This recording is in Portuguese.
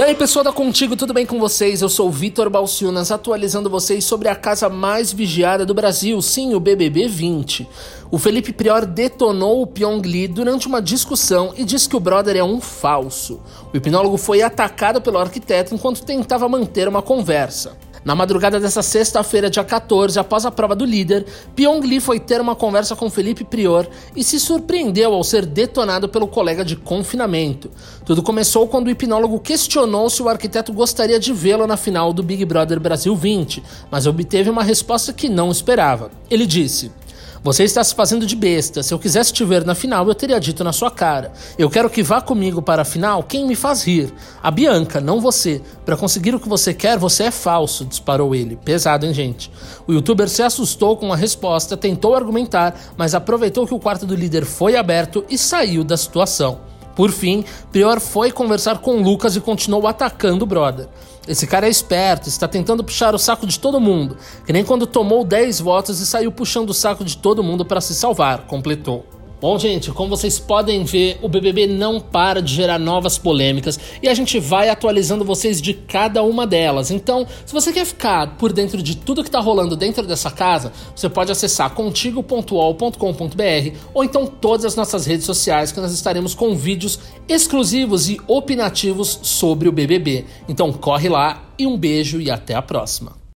Fala aí pessoal da Contigo, tudo bem com vocês? Eu sou Vitor Balciunas, atualizando vocês sobre a casa mais vigiada do Brasil, sim, o BBB 20. O Felipe Prior detonou o Pyong Lee durante uma discussão e disse que o brother é um falso. O hipnólogo foi atacado pelo arquiteto enquanto tentava manter uma conversa. Na madrugada dessa sexta-feira, dia 14, após a prova do líder, Pyong Lee foi ter uma conversa com Felipe Prior e se surpreendeu ao ser detonado pelo colega de confinamento. Tudo começou quando o hipnólogo questionou se o arquiteto gostaria de vê-lo na final do Big Brother Brasil 20, mas obteve uma resposta que não esperava. Ele disse: você está se fazendo de besta. Se eu quisesse te ver na final, eu teria dito na sua cara. Eu quero que vá comigo para a final quem me faz rir. A Bianca, não você. Para conseguir o que você quer, você é falso, disparou ele. Pesado, hein, gente? O youtuber se assustou com a resposta, tentou argumentar, mas aproveitou que o quarto do líder foi aberto e saiu da situação. Por fim, Prior foi conversar com Lucas e continuou atacando o brother. Esse cara é esperto, está tentando puxar o saco de todo mundo, que nem quando tomou 10 votos e saiu puxando o saco de todo mundo para se salvar, completou. Bom, gente, como vocês podem ver, o BBB não para de gerar novas polêmicas e a gente vai atualizando vocês de cada uma delas. Então, se você quer ficar por dentro de tudo que tá rolando dentro dessa casa, você pode acessar contigo.ol.com.br ou então todas as nossas redes sociais que nós estaremos com vídeos exclusivos e opinativos sobre o BBB. Então, corre lá e um beijo e até a próxima.